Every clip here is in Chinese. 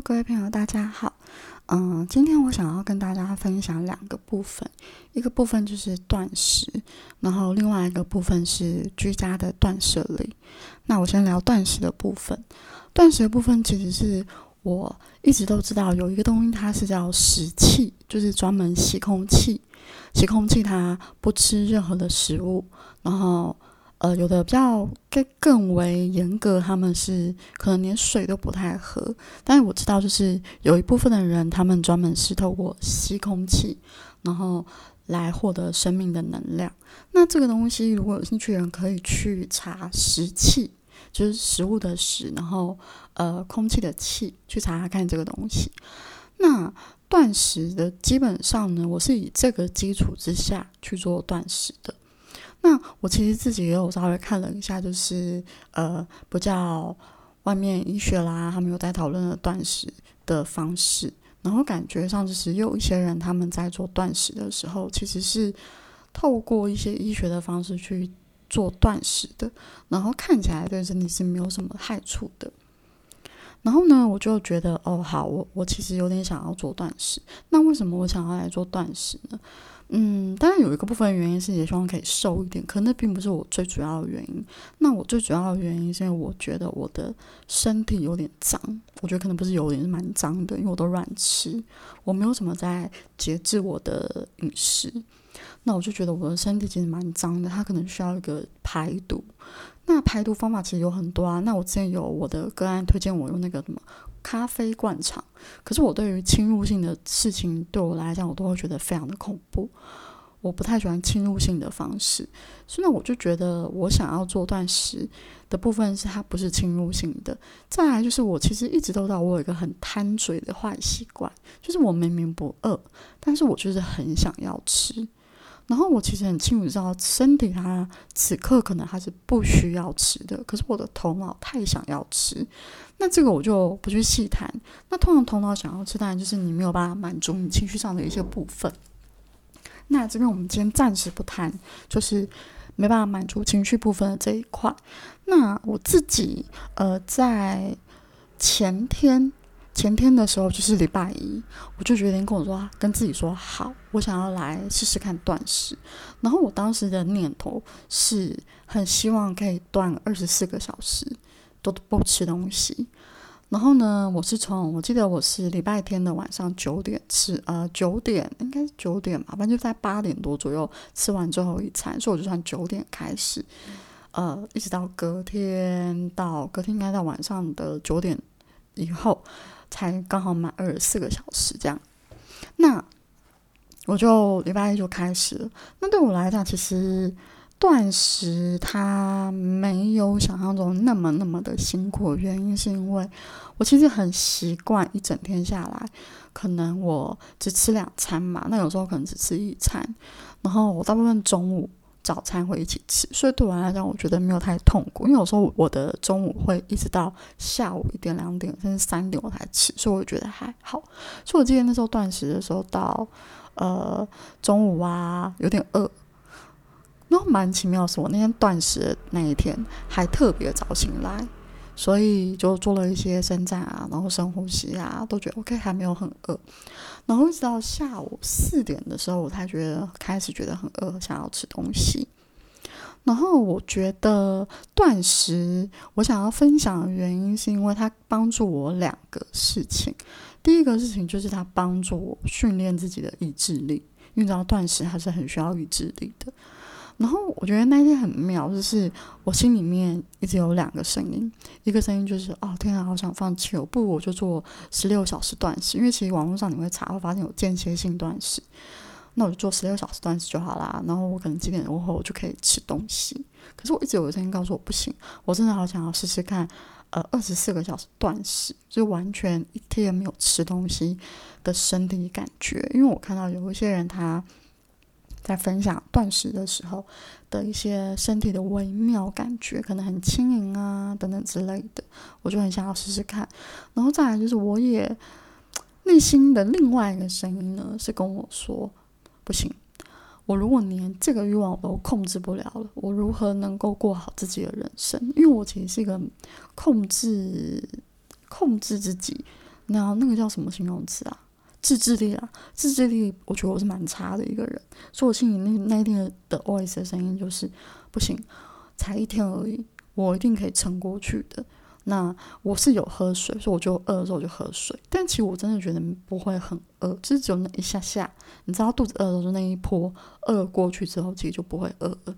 各位朋友，大家好。嗯，今天我想要跟大家分享两个部分，一个部分就是断食，然后另外一个部分是居家的断舍离。那我先聊断食的部分。断食的部分其实是我一直都知道有一个东西，它是叫食气，就是专门吸空气。吸空气，它不吃任何的食物，然后。呃，有的比较更更为严格，他们是可能连水都不太喝。但是我知道，就是有一部分的人，他们专门是透过吸空气，然后来获得生命的能量。那这个东西，如果有兴趣的人，可以去查食气，就是食物的食，然后呃空气的气，去查查看这个东西。那断食的基本上呢，我是以这个基础之下去做断食的。那我其实自己也有稍微看了一下，就是呃，不叫外面医学啦，他们有在讨论的断食的方式，然后感觉上就是有一些人他们在做断食的时候，其实是透过一些医学的方式去做断食的，然后看起来对身体是没有什么害处的。然后呢，我就觉得哦，好，我我其实有点想要做断食。那为什么我想要来做断食呢？嗯，当然有一个部分原因是也希望可以瘦一点，可那并不是我最主要的原因。那我最主要的原因是因为我觉得我的身体有点脏，我觉得可能不是有点，是蛮脏的，因为我都乱吃，我没有什么在节制我的饮食。那我就觉得我的身体其实蛮脏的，它可能需要一个排毒。那排毒方法其实有很多啊。那我之前有我的个案推荐我用那个什么。咖啡灌肠，可是我对于侵入性的事情，对我来讲，我都会觉得非常的恐怖。我不太喜欢侵入性的方式，所以呢，我就觉得我想要做断食的部分是它不是侵入性的。再来就是我其实一直都知道我有一个很贪嘴的坏习惯，就是我明明不饿，但是我就是很想要吃。然后我其实很清楚知道，身体它此刻可能它是不需要吃的，可是我的头脑太想要吃，那这个我就不去细谈。那通常头脑想要吃，当然就是你没有办法满足你情绪上的一些部分。那这边我们今天暂时不谈，就是没办法满足情绪部分的这一块。那我自己呃在前天。前天的时候就是礼拜一，我就决定跟我说，跟自己说好，我想要来试试看断食。然后我当时的念头是很希望可以断二十四个小时都不吃东西。然后呢，我是从我记得我是礼拜天的晚上九点吃，呃，九点应该是九点吧，反正就在八点多左右吃完最后一餐，所以我就从九点开始，呃，一直到隔天到隔天应该到晚上的九点以后。才刚好满二十四个小时这样，那我就礼拜一就开始。那对我来讲，其实断食它没有想象中那么那么的辛苦。原因是因为我其实很习惯一整天下来，可能我只吃两餐嘛，那有时候可能只吃一餐，然后我大部分中午。早餐会一起吃，所以对我来讲，我觉得没有太痛苦。因为有时候我的中午会一直到下午一点、两点，甚至三点我才吃，所以我觉得还好。所以我记得那时候断食的时候，到呃中午啊有点饿，然后蛮奇妙的是，我那天断食的那一天还特别早醒来。所以就做了一些伸展啊，然后深呼吸啊，都觉得 OK，还没有很饿。然后一直到下午四点的时候，我才觉得开始觉得很饿，想要吃东西。然后我觉得断食，我想要分享的原因是因为它帮助我两个事情。第一个事情就是它帮助我训练自己的意志力，因为你知道断食还是很需要意志力的。然后我觉得那天很妙，就是我心里面一直有两个声音，一个声音就是哦天啊，好想放弃，我不如我就做十六小时断食，因为其实网络上你会查会发现有间歇性断食，那我就做十六小时断食就好啦。然后我可能几点过后我就可以吃东西。可是我一直有个声音告诉我不行，我真的好想要试试看，呃，二十四个小时断食，就完全一天没有吃东西的身体感觉，因为我看到有一些人他。在分享断食的时候的一些身体的微妙感觉，可能很轻盈啊等等之类的，我就很想要试试看。然后再来就是，我也内心的另外一个声音呢，是跟我说：不行，我如果连这个欲望我都控制不了了，我如何能够过好自己的人生？因为我其实是一个控制控制自己。那那个叫什么形容词啊？自制力啊，自制力，我觉得我是蛮差的一个人，所以我心里那那一天的 voice 的声音就是不行，才一天而已，我一定可以撑过去的。那我是有喝水，所以我就饿的时候我就喝水，但其实我真的觉得不会很饿，就是只有那一下下，你知道肚子饿的时候那一波饿过去之后，其实就不会饿了。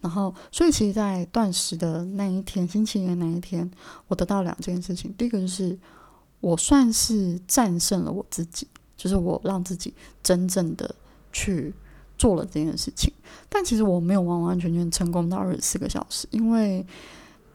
然后，所以其实，在断食的那一天，星期一的那一天，我得到两件事情，第一个就是。我算是战胜了我自己，就是我让自己真正的去做了这件事情。但其实我没有完完全全成功到二十四个小时，因为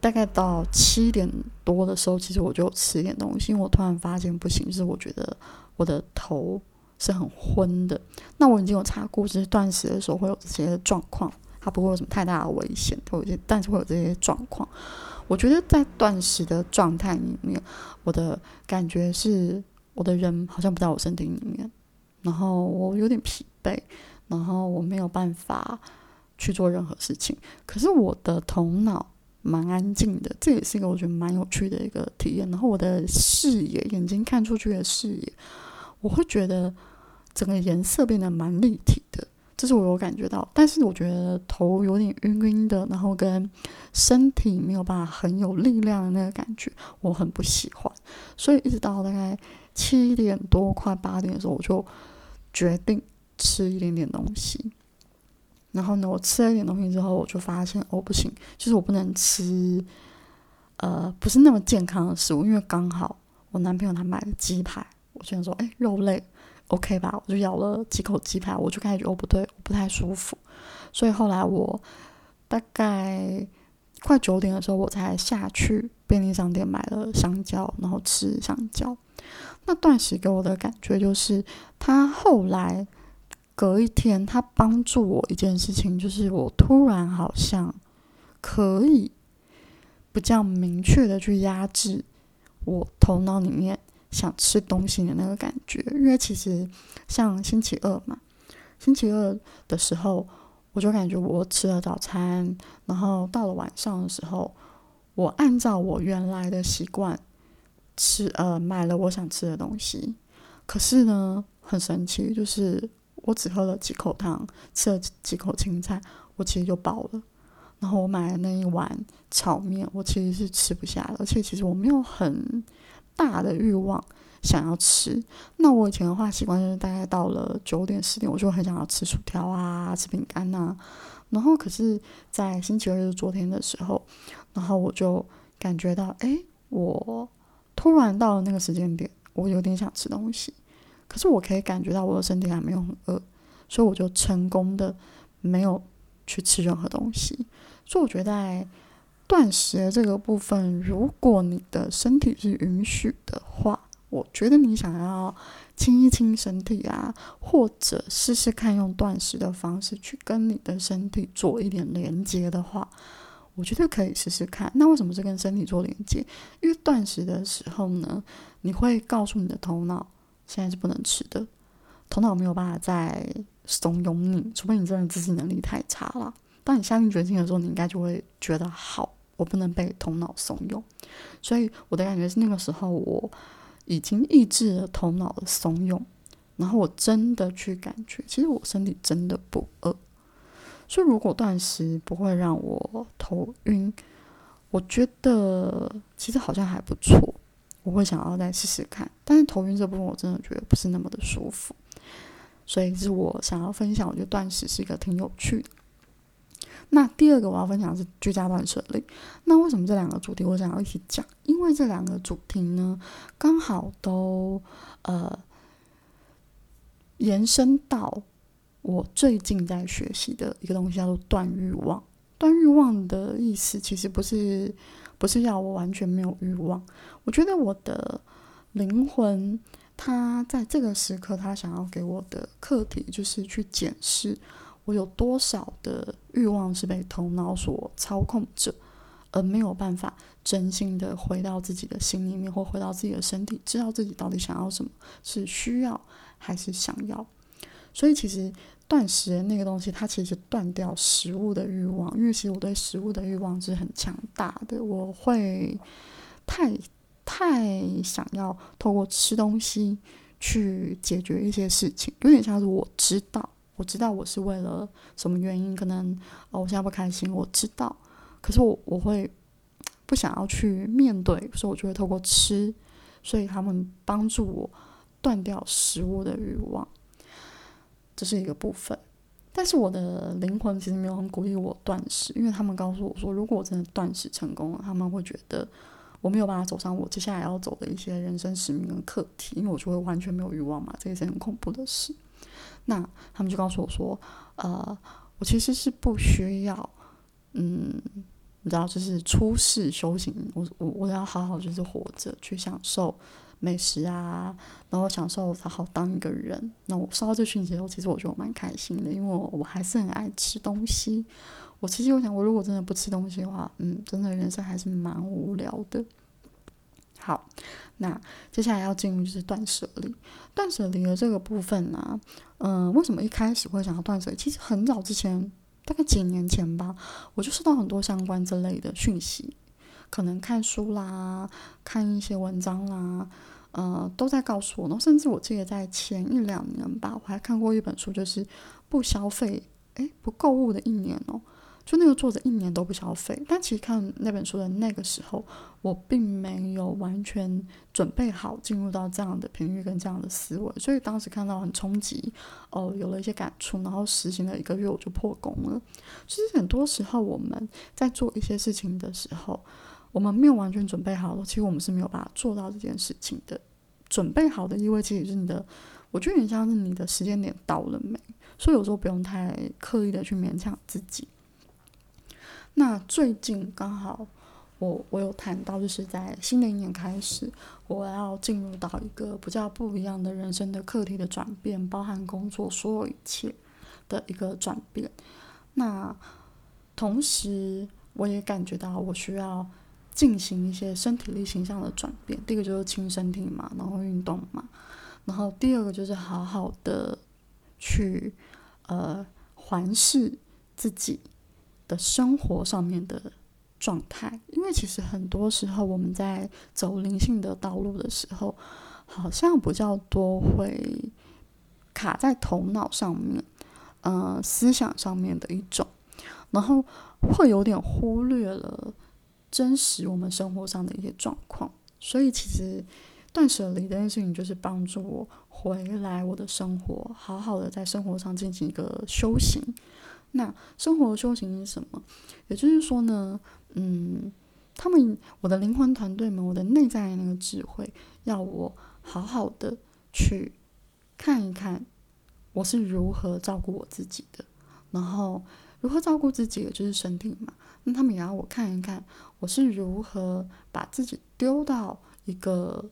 大概到七点多的时候，其实我就吃一点东西，因为我突然发现不行，就是我觉得我的头是很昏的。那我已经有查过，就是断食的时候会有这些状况，它不会有什么太大的危险，有些但是会有这些状况。我觉得在断食的状态里面，我的感觉是我的人好像不在我身体里面，然后我有点疲惫，然后我没有办法去做任何事情。可是我的头脑蛮安静的，这也是一个我觉得蛮有趣的一个体验。然后我的视野，眼睛看出去的视野，我会觉得整个颜色变得蛮立体的。这是我有感觉到，但是我觉得头有点晕晕的，然后跟身体没有办法很有力量的那个感觉，我很不喜欢。所以一直到大概七点多快八点的时候，我就决定吃一点点东西。然后呢，我吃了一点东西之后，我就发现哦不行，就是我不能吃呃不是那么健康的食物，因为刚好我男朋友他买了鸡排，我就想说哎肉类。OK 吧，我就咬了几口鸡排，我就开始觉得不对，我不太舒服，所以后来我大概快九点的时候，我才下去便利商店买了香蕉，然后吃香蕉。那断食给我的感觉就是，他后来隔一天，他帮助我一件事情，就是我突然好像可以比较明确的去压制我头脑里面。想吃东西的那个感觉，因为其实像星期二嘛，星期二的时候，我就感觉我吃了早餐，然后到了晚上的时候，我按照我原来的习惯吃，呃，买了我想吃的东西。可是呢，很神奇，就是我只喝了几口汤，吃了几口青菜，我其实就饱了。然后我买的那一碗炒面，我其实是吃不下的，而且其实我没有很。大的欲望想要吃，那我以前的话习惯就是大概到了九点十点，我就很想要吃薯条啊，吃饼干呐。然后可是，在星期二日昨天的时候，然后我就感觉到，哎，我突然到了那个时间点，我有点想吃东西。可是我可以感觉到我的身体还没有很饿，所以我就成功的没有去吃任何东西。所以我觉得。断食这个部分，如果你的身体是允许的话，我觉得你想要清一清身体啊，或者试试看用断食的方式去跟你的身体做一点连接的话，我觉得可以试试看。那为什么是跟身体做连接？因为断食的时候呢，你会告诉你的头脑现在是不能吃的，头脑没有办法再怂恿你，除非你真的自制能力太差了。当你下定决心的时候，你应该就会觉得好。我不能被头脑怂恿，所以我的感觉是那个时候我已经抑制了头脑的怂恿，然后我真的去感觉，其实我身体真的不饿。所以如果断食不会让我头晕，我觉得其实好像还不错，我会想要再试试看。但是头晕这部分我真的觉得不是那么的舒服，所以是我想要分享，我觉得断食是一个挺有趣的。那第二个我要分享的是居家断舍离。那为什么这两个主题我想要一起讲？因为这两个主题呢，刚好都呃延伸到我最近在学习的一个东西，叫做断欲望。断欲望的意思其实不是不是要我完全没有欲望。我觉得我的灵魂，它在这个时刻，它想要给我的课题就是去检视。我有多少的欲望是被头脑所操控着，而没有办法真心的回到自己的心里面，或回到自己的身体，知道自己到底想要什么，是需要还是想要？所以其实断食那个东西，它其实断掉食物的欲望，因为其实我对食物的欲望是很强大的，我会太。太想要透过吃东西去解决一些事情，有点像是我知道，我知道我是为了什么原因，可能哦我现在不开心，我知道，可是我我会不想要去面对，所以我就会透过吃，所以他们帮助我断掉食物的欲望，这是一个部分。但是我的灵魂其实没有很鼓励我断食，因为他们告诉我说，如果我真的断食成功了，他们会觉得我没有办法走上我接下来要走的一些人生使命跟课题，因为我就会完全没有欲望嘛，这也是很恐怖的事。那他们就告诉我说，呃，我其实是不需要，嗯，你知道，就是出世修行，我我我要好好就是活着去享受。美食啊，然后享受好好当一个人。那我收到这讯息后，其实我觉得我蛮开心的，因为我我还是很爱吃东西。我其实我想，我如果真的不吃东西的话，嗯，真的人生还是蛮无聊的。好，那接下来要进入就是断舍离。断舍离的这个部分呢，嗯，为什么一开始会想要断舍离？其实很早之前，大概几年前吧，我就收到很多相关之类的讯息，可能看书啦，看一些文章啦。呃，都在告诉我，然后甚至我记得在前一两年吧，我还看过一本书，就是不消费，诶，不购物的一年哦。就那个作者一年都不消费，但其实看那本书的那个时候，我并没有完全准备好进入到这样的频率跟这样的思维，所以当时看到很冲击，哦，有了一些感触，然后实行了一个月我就破功了。其实很多时候我们在做一些事情的时候。我们没有完全准备好，其实我们是没有办法做到这件事情的。准备好的意味，其实是你的，我觉得很像是你的时间点到了没，所以有时候不用太刻意的去勉强自己。那最近刚好，我我有谈到，就是在新的一年开始，我要进入到一个比较不一样的人生的课题的转变，包含工作所有一切的一个转变。那同时，我也感觉到我需要。进行一些身体力行上的转变，第一个就是轻身体嘛，然后运动嘛，然后第二个就是好好的去呃环视自己的生活上面的状态，因为其实很多时候我们在走灵性的道路的时候，好像比较多会卡在头脑上面，呃思想上面的一种，然后会有点忽略了。真实我们生活上的一些状况，所以其实断舍离这件事情就是帮助我回来我的生活，好好的在生活上进行一个修行。那生活修行是什么？也就是说呢，嗯，他们我的灵魂团队们，我的内在那个智慧，要我好好的去看一看我是如何照顾我自己的，然后如何照顾自己，也就是身体嘛。那他们也要我看一看，我是如何把自己丢到一个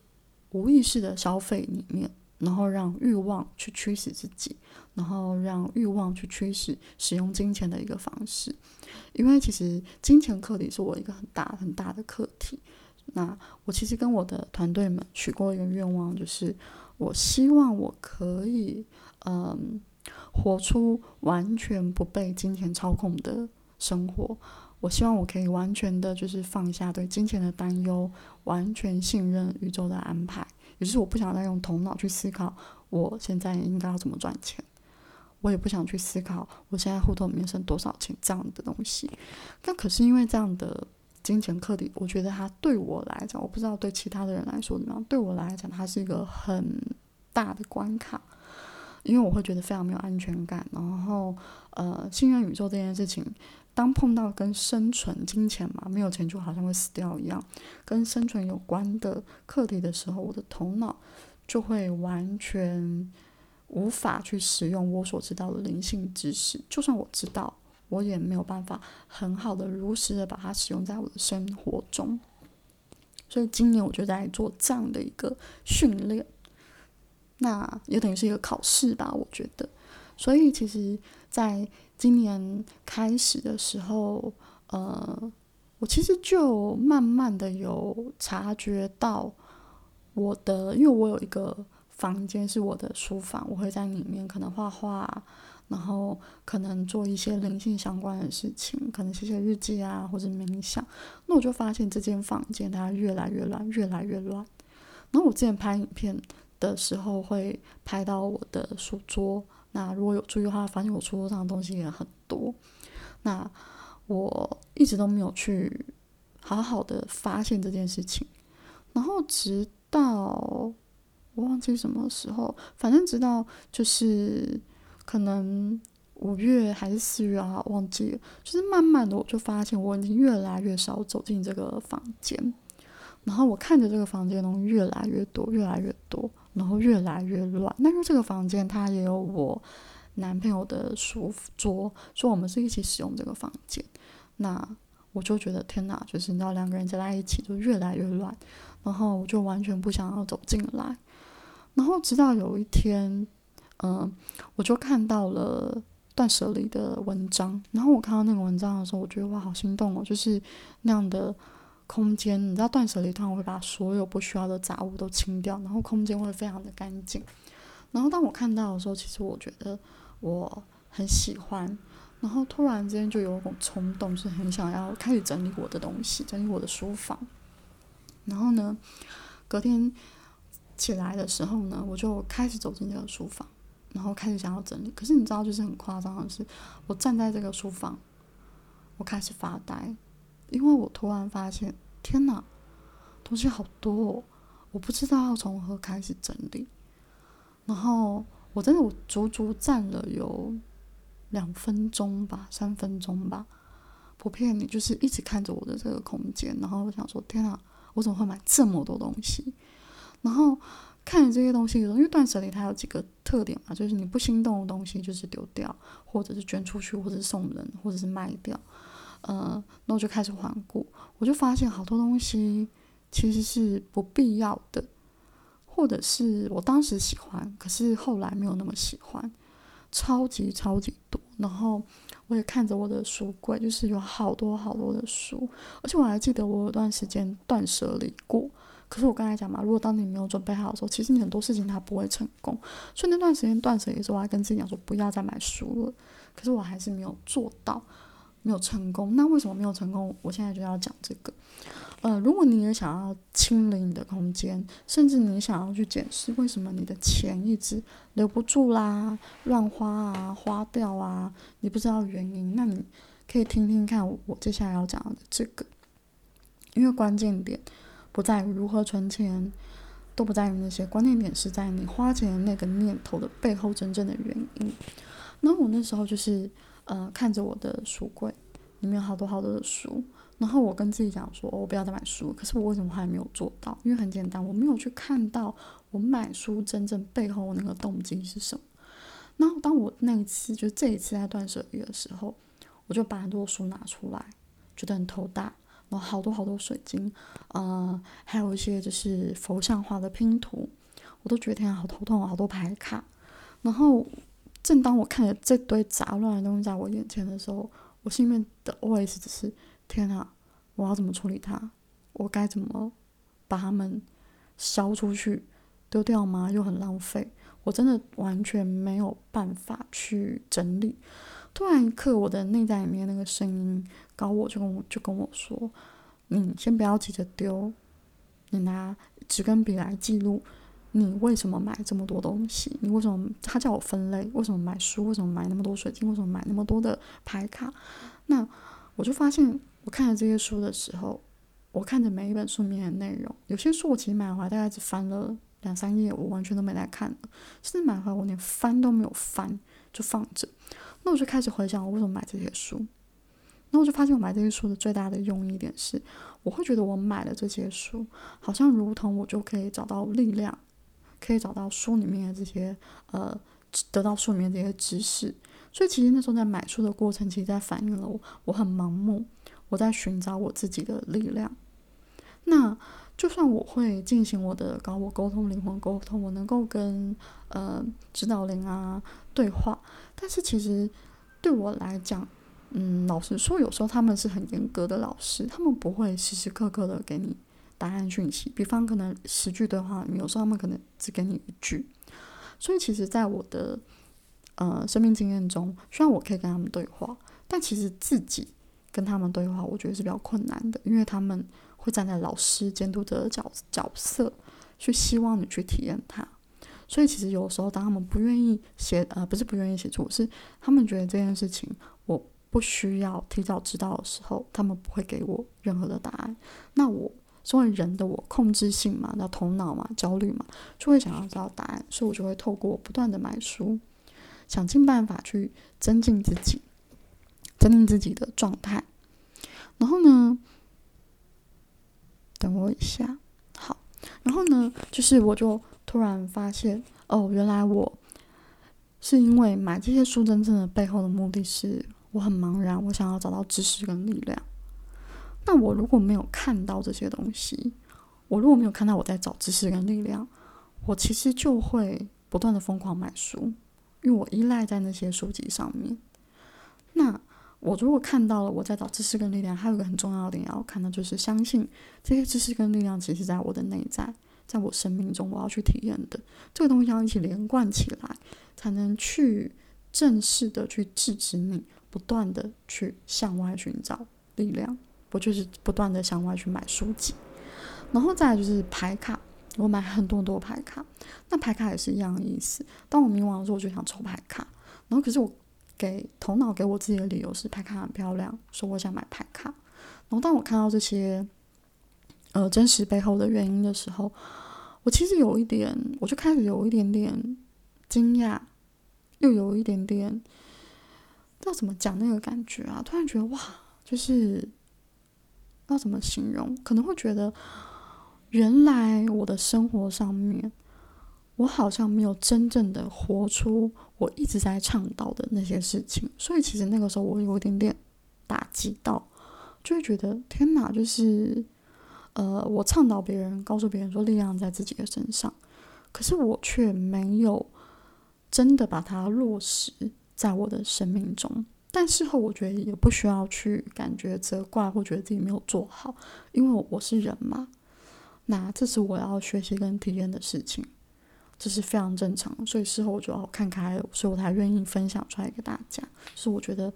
无意识的消费里面，然后让欲望去驱使自己，然后让欲望去驱使使用金钱的一个方式。因为其实金钱课题是我一个很大很大的课题。那我其实跟我的团队们许过一个愿望，就是我希望我可以，嗯，活出完全不被金钱操控的生活。我希望我可以完全的，就是放下对金钱的担忧，完全信任宇宙的安排。也就是我不想再用头脑去思考我现在应该要怎么赚钱，我也不想去思考我现在户头里面剩多少钱这样的东西。但可是因为这样的金钱课题，我觉得它对我来讲，我不知道对其他的人来说怎么样。对我来讲，它是一个很大的关卡，因为我会觉得非常没有安全感。然后，呃，信任宇宙这件事情。当碰到跟生存、金钱嘛，没有钱就好像会死掉一样，跟生存有关的课题的时候，我的头脑就会完全无法去使用我所知道的灵性知识。就算我知道，我也没有办法很好的如实的把它使用在我的生活中。所以今年我就在做这样的一个训练，那也等于是一个考试吧，我觉得。所以其实，在今年开始的时候，呃，我其实就慢慢的有察觉到我的，因为我有一个房间是我的书房，我会在里面可能画画，然后可能做一些灵性相关的事情，可能写写日记啊，或者冥想。那我就发现这间房间它越来越乱，越来越乱。然后我之前拍影片的时候会拍到我的书桌，那如果有注意的话，发现我书桌上的东西也很多。那我一直都没有去好好的发现这件事情，然后直到我忘记什么时候，反正直到就是可能五月还是四月啊，忘记了。就是慢慢的我就发现我已经越来越少走进这个房间，然后我看着这个房间东西越来越多，越来越多，然后越来越乱。那因为这个房间它也有我。男朋友的书桌，说我们是一起使用这个房间，那我就觉得天哪，就是你知道两个人在在一起就越来越乱，然后我就完全不想要走进来，然后直到有一天，嗯，我就看到了断舍离的文章，然后我看到那个文章的时候，我觉得哇，好心动哦，就是那样的空间，你知道断舍离通常会把所有不需要的杂物都清掉，然后空间会非常的干净，然后当我看到的时候，其实我觉得。我很喜欢，然后突然之间就有一种冲动，是很想要开始整理我的东西，整理我的书房。然后呢，隔天起来的时候呢，我就开始走进这个书房，然后开始想要整理。可是你知道，就是很夸张的是，我站在这个书房，我开始发呆，因为我突然发现，天哪，东西好多，哦，我不知道要从何开始整理，然后。我真的，我足足站了有两分钟吧，三分钟吧，不骗你，就是一直看着我的这个空间，然后我想说，天啊，我怎么会买这么多东西？然后看着这些东西的时候，因为断舍离它有几个特点嘛，就是你不心动的东西就是丢掉，或者是捐出去，或者是送人，或者是卖掉。嗯，那我就开始环顾，我就发现好多东西其实是不必要的。或者是我当时喜欢，可是后来没有那么喜欢，超级超级多。然后我也看着我的书柜，就是有好多好多的书，而且我还记得我有段时间断舍离过。可是我刚才讲嘛，如果当你没有准备好的时候，其实你很多事情它不会成功。所以那段时间断舍离的时候，我还跟自己讲说不要再买书了。可是我还是没有做到，没有成功。那为什么没有成功？我现在就要讲这个。呃，如果你也想要清理你的空间，甚至你想要去检视为什么你的钱一直留不住啦、乱花啊、花掉啊，你不知道原因，那你可以听听看我接下来要讲的这个，因为关键点不在于如何存钱，都不在于那些，关键点是在你花钱的那个念头的背后真正的原因。那我那时候就是呃，看着我的书柜里面有好多好多的书。然后我跟自己讲说，我不要再买书。可是我为什么还没有做到？因为很简单，我没有去看到我买书真正背后那个动机是什么。然后当我那一次，就这一次在断舍离的时候，我就把很多书拿出来，觉得很头大。然后好多好多水晶，呃，还有一些就是佛像画的拼图，我都觉得天，好头痛，好多牌卡。然后正当我看着这堆杂乱的东西在我眼前的时候，我心里面的 OS 只是。天啊，我要怎么处理它？我该怎么把它们烧出去、丢掉吗？又很浪费，我真的完全没有办法去整理。突然一刻，我的内在里面那个声音高我就跟我就跟我说：“你先不要急着丢，你拿纸跟笔来记录，你为什么买这么多东西？你为什么？他叫我分类，为什么买书？为什么买那么多水晶？为什么买那么多的牌卡？那我就发现。”我看着这些书的时候，我看着每一本书里面的内容，有些书我其实买回来大概只翻了两三页，我完全都没在看。甚至买回来我连翻都没有翻，就放着。那我就开始回想我为什么买这些书。那我就发现我买这些书的最大的用意点是，我会觉得我买了这些书，好像如同我就可以找到力量，可以找到书里面的这些呃，得到书里面这些知识。所以其实那时候在买书的过程，其实在反映了我我很盲目。我在寻找我自己的力量。那就算我会进行我的高我沟通、灵魂沟通，我能够跟呃指导灵啊对话，但是其实对我来讲，嗯，老实说，有时候他们是很严格的老师，他们不会时时刻刻的给你答案讯息。比方可能十句对话，有时候他们可能只给你一句。所以其实，在我的呃生命经验中，虽然我可以跟他们对话，但其实自己跟他们对话，我觉得是比较困难的，因为他们会站在老师监督者的角角色，去希望你去体验它。所以其实有时候，当他们不愿意写，呃，不是不愿意写出，是他们觉得这件事情我不需要提早知道的时候，他们不会给我任何的答案。那我作为人的我，控制性嘛，那头脑嘛，焦虑嘛，就会想要知道答案，所以我就会透过不断的买书，想尽办法去增进自己，增进自己的状态。然后呢，等我一下，好，然后呢，就是我就。突然发现，哦，原来我是因为买这些书真正的背后的目的是我很茫然，我想要找到知识跟力量。那我如果没有看到这些东西，我如果没有看到我在找知识跟力量，我其实就会不断的疯狂买书，因为我依赖在那些书籍上面。那我如果看到了我在找知识跟力量，还有一个很重要的点要看到就是相信这些知识跟力量其实在我的内在。在我生命中，我要去体验的这个东西要一起连贯起来，才能去正式的去制止你不断的去向外寻找力量。我就是不断的向外去买书籍，然后再就是牌卡，我买很多很多牌卡。那牌卡也是一样的意思。当我迷惘的时候，我就想抽牌卡。然后可是我给头脑给我自己的理由是牌卡很漂亮，说我想买牌卡。然后当我看到这些。呃，真实背后的原因的时候，我其实有一点，我就开始有一点点惊讶，又有一点点，不知道怎么讲那个感觉啊？突然觉得哇，就是要怎么形容？可能会觉得，原来我的生活上面，我好像没有真正的活出我一直在倡导的那些事情，所以其实那个时候我有一点点打击到，就会觉得天哪，就是。呃，我倡导别人，告诉别人说力量在自己的身上，可是我却没有真的把它落实在我的生命中。但事后我觉得也不需要去感觉责怪或觉得自己没有做好，因为我是人嘛。那这是我要学习跟体验的事情，这是非常正常。所以事后我就要看开，所以我才愿意分享出来给大家。是我觉得。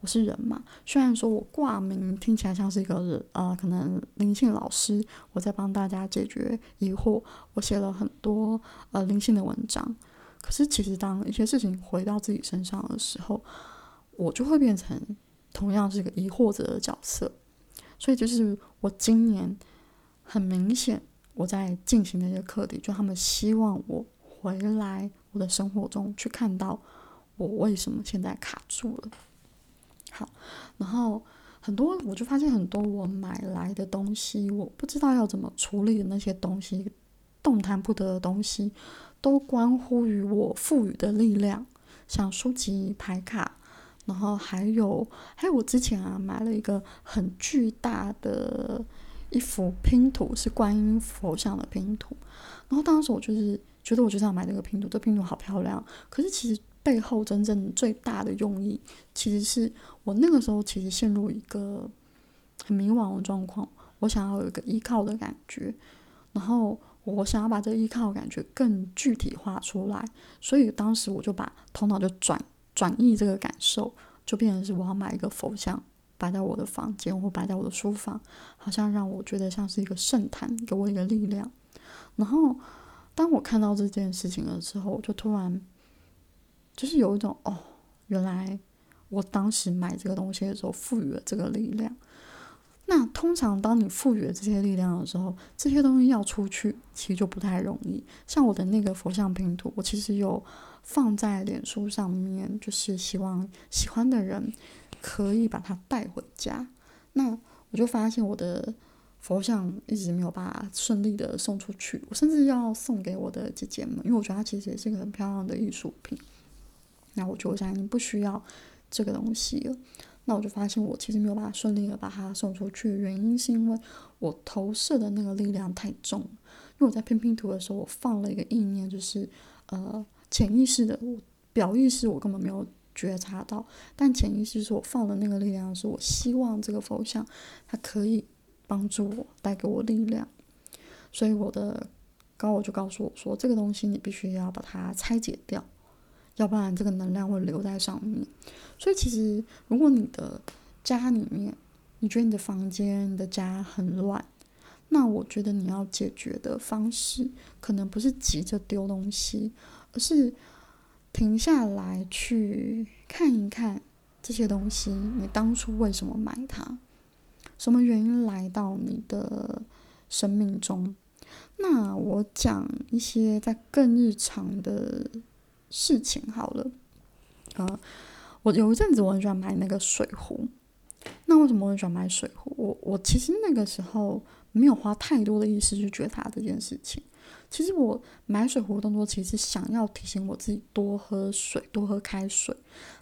我是人嘛，虽然说我挂名听起来像是一个呃，可能灵性老师，我在帮大家解决疑惑，我写了很多呃灵性的文章，可是其实当一些事情回到自己身上的时候，我就会变成同样是一个疑惑者的角色，所以就是我今年很明显我在进行的一个课题，就他们希望我回来我的生活中去看到我为什么现在卡住了。好，然后很多我就发现很多我买来的东西，我不知道要怎么处理的那些东西，动弹不得的东西，都关乎于我赋予的力量，像书籍、牌卡，然后还有还有我之前啊买了一个很巨大的一幅拼图，是观音佛像的拼图，然后当时我就是觉得我就是要买这个拼图，这拼图好漂亮，可是其实。背后真正最大的用意，其实是我那个时候其实陷入一个很迷惘的状况。我想要有一个依靠的感觉，然后我想要把这个依靠感觉更具体化出来，所以当时我就把头脑就转转移这个感受，就变成是我要买一个佛像摆在我的房间或摆在我的书房，好像让我觉得像是一个圣坛，给我一个力量。然后当我看到这件事情的时候，我就突然。就是有一种哦，原来我当时买这个东西的时候赋予了这个力量。那通常当你赋予了这些力量的时候，这些东西要出去其实就不太容易。像我的那个佛像拼图，我其实有放在脸书上面，就是希望喜欢的人可以把它带回家。那我就发现我的佛像一直没有把它顺利的送出去，我甚至要送给我的姐姐们，因为我觉得它其实也是一个很漂亮的艺术品。那我就想，你不需要这个东西了。那我就发现，我其实没有办法顺利的把它送出去原因，是因为我投射的那个力量太重。因为我在拼拼图的时候，我放了一个意念，就是呃潜意识的，我表意识我根本没有觉察到，但潜意识是我放的那个力量，是我希望这个佛像它可以帮助我，带给我力量。所以我的高我就告诉我说，这个东西你必须要把它拆解掉，要不然这个能量会留在上面。所以其实如果你的家里面，你觉得你的房间、你的家很乱，那我觉得你要解决的方式，可能不是急着丢东西，而是停下来去看一看这些东西，你当初为什么买它，什么原因来到你的生命中。那我讲一些在更日常的事情好了，啊，我有一阵子我很喜欢买那个水壶。那为什么我很喜欢买水壶？我我其实那个时候没有花太多的意思去觉察这件事情。其实我买水壶的动作，其实想要提醒我自己多喝水，多喝开水。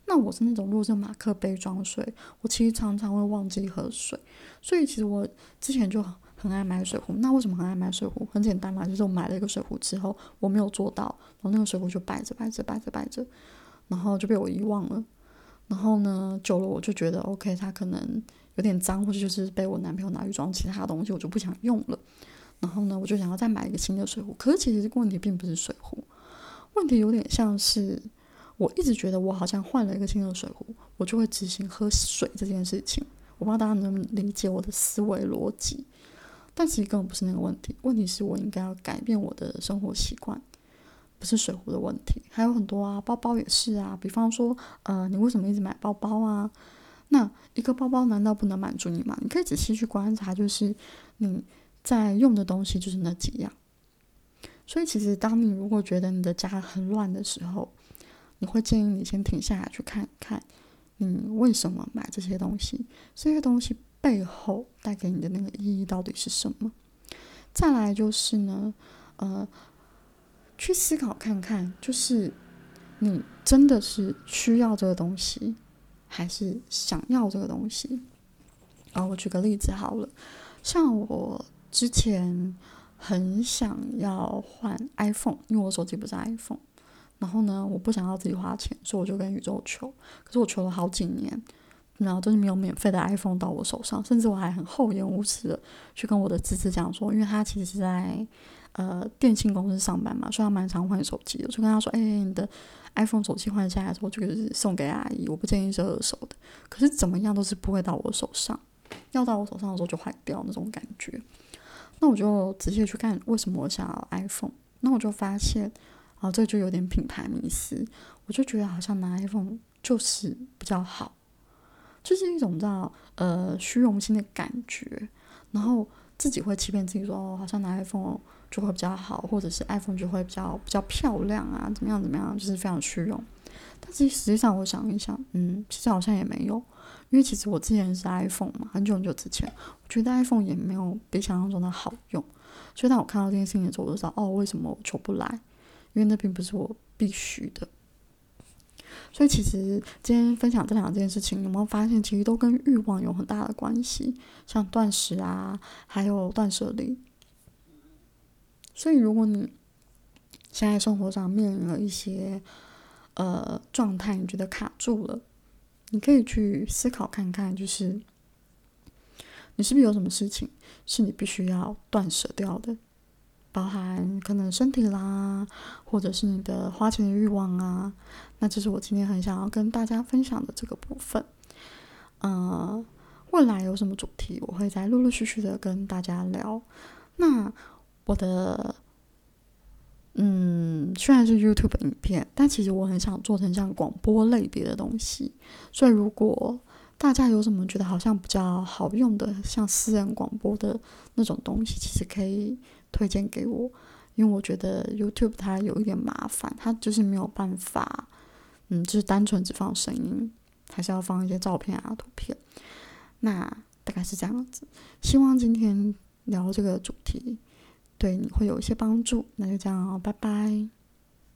那我是那种，如果是马克杯装水，我其实常常会忘记喝水。所以其实我之前就很爱买水壶。那为什么很爱买水壶？很简单嘛，就是我买了一个水壶之后，我没有做到，然后那个水壶就摆着摆着摆着摆着，然后就被我遗忘了。然后呢，久了我就觉得，OK，它可能有点脏，或者就是被我男朋友拿去装其他东西，我就不想用了。然后呢，我就想要再买一个新的水壶。可是其实这个问题并不是水壶，问题有点像是我一直觉得我好像换了一个新的水壶，我就会执行喝水这件事情。我不知道大家能不能理解我的思维逻辑，但其实根本不是那个问题。问题是我应该要改变我的生活习惯。不是水壶的问题，还有很多啊，包包也是啊。比方说，呃，你为什么一直买包包啊？那一个包包难道不能满足你吗？你可以仔细去观察，就是你在用的东西就是那几样。所以，其实当你如果觉得你的家很乱的时候，你会建议你先停下来去看看，你为什么买这些东西？这些东西背后带给你的那个意义到底是什么？再来就是呢，呃。去思考看看，就是你真的是需要这个东西，还是想要这个东西？啊，我举个例子好了，像我之前很想要换 iPhone，因为我手机不是 iPhone，然后呢，我不想要自己花钱，所以我就跟宇宙求，可是我求了好几年，然后都是没有免费的 iPhone 到我手上，甚至我还很厚颜无耻的去跟我的侄子讲说，因为他其实是在。呃，电信公司上班嘛，所以他蛮常换手机的。就跟他说：“哎，你的 iPhone 手机换下来的时候，就是送给阿姨，我不建议是二手的。可是怎么样都是不会到我手上，要到我手上的时候就坏掉那种感觉。那我就直接去看为什么我想要 iPhone。那我就发现，啊，这就有点品牌迷思。我就觉得好像拿 iPhone 就是比较好，就是一种叫呃虚荣心的感觉，然后自己会欺骗自己说，哦，好像拿 iPhone。”就会比较好，或者是 iPhone 就会比较比较漂亮啊，怎么样怎么样，就是非常虚荣。但是实际上，我想一想，嗯，其实好像也没有，因为其实我之前是 iPhone 嘛，很久很久之前，我觉得 iPhone 也没有比想象中的好用。所以当我看到这件事情的时候，我就知道，哦，为什么我求不来？因为那并不是我必须的。所以其实今天分享这两件事情，有没有发现，其实都跟欲望有很大的关系？像断食啊，还有断舍离。所以，如果你现在生活上面临了一些呃状态，你觉得卡住了，你可以去思考看看，就是你是不是有什么事情是你必须要断舍掉的，包含可能身体啦，或者是你的花钱的欲望啊。那这是我今天很想要跟大家分享的这个部分。嗯，未来有什么主题，我会再陆陆续续的跟大家聊。那。我的，嗯，虽然是 YouTube 影片，但其实我很想做成像广播类别的东西。所以，如果大家有什么觉得好像比较好用的，像私人广播的那种东西，其实可以推荐给我。因为我觉得 YouTube 它有一点麻烦，它就是没有办法，嗯，就是单纯只放声音，还是要放一些照片啊、图片。那大概是这样子。希望今天聊这个主题。对你会有一些帮助，那就这样哦，拜拜。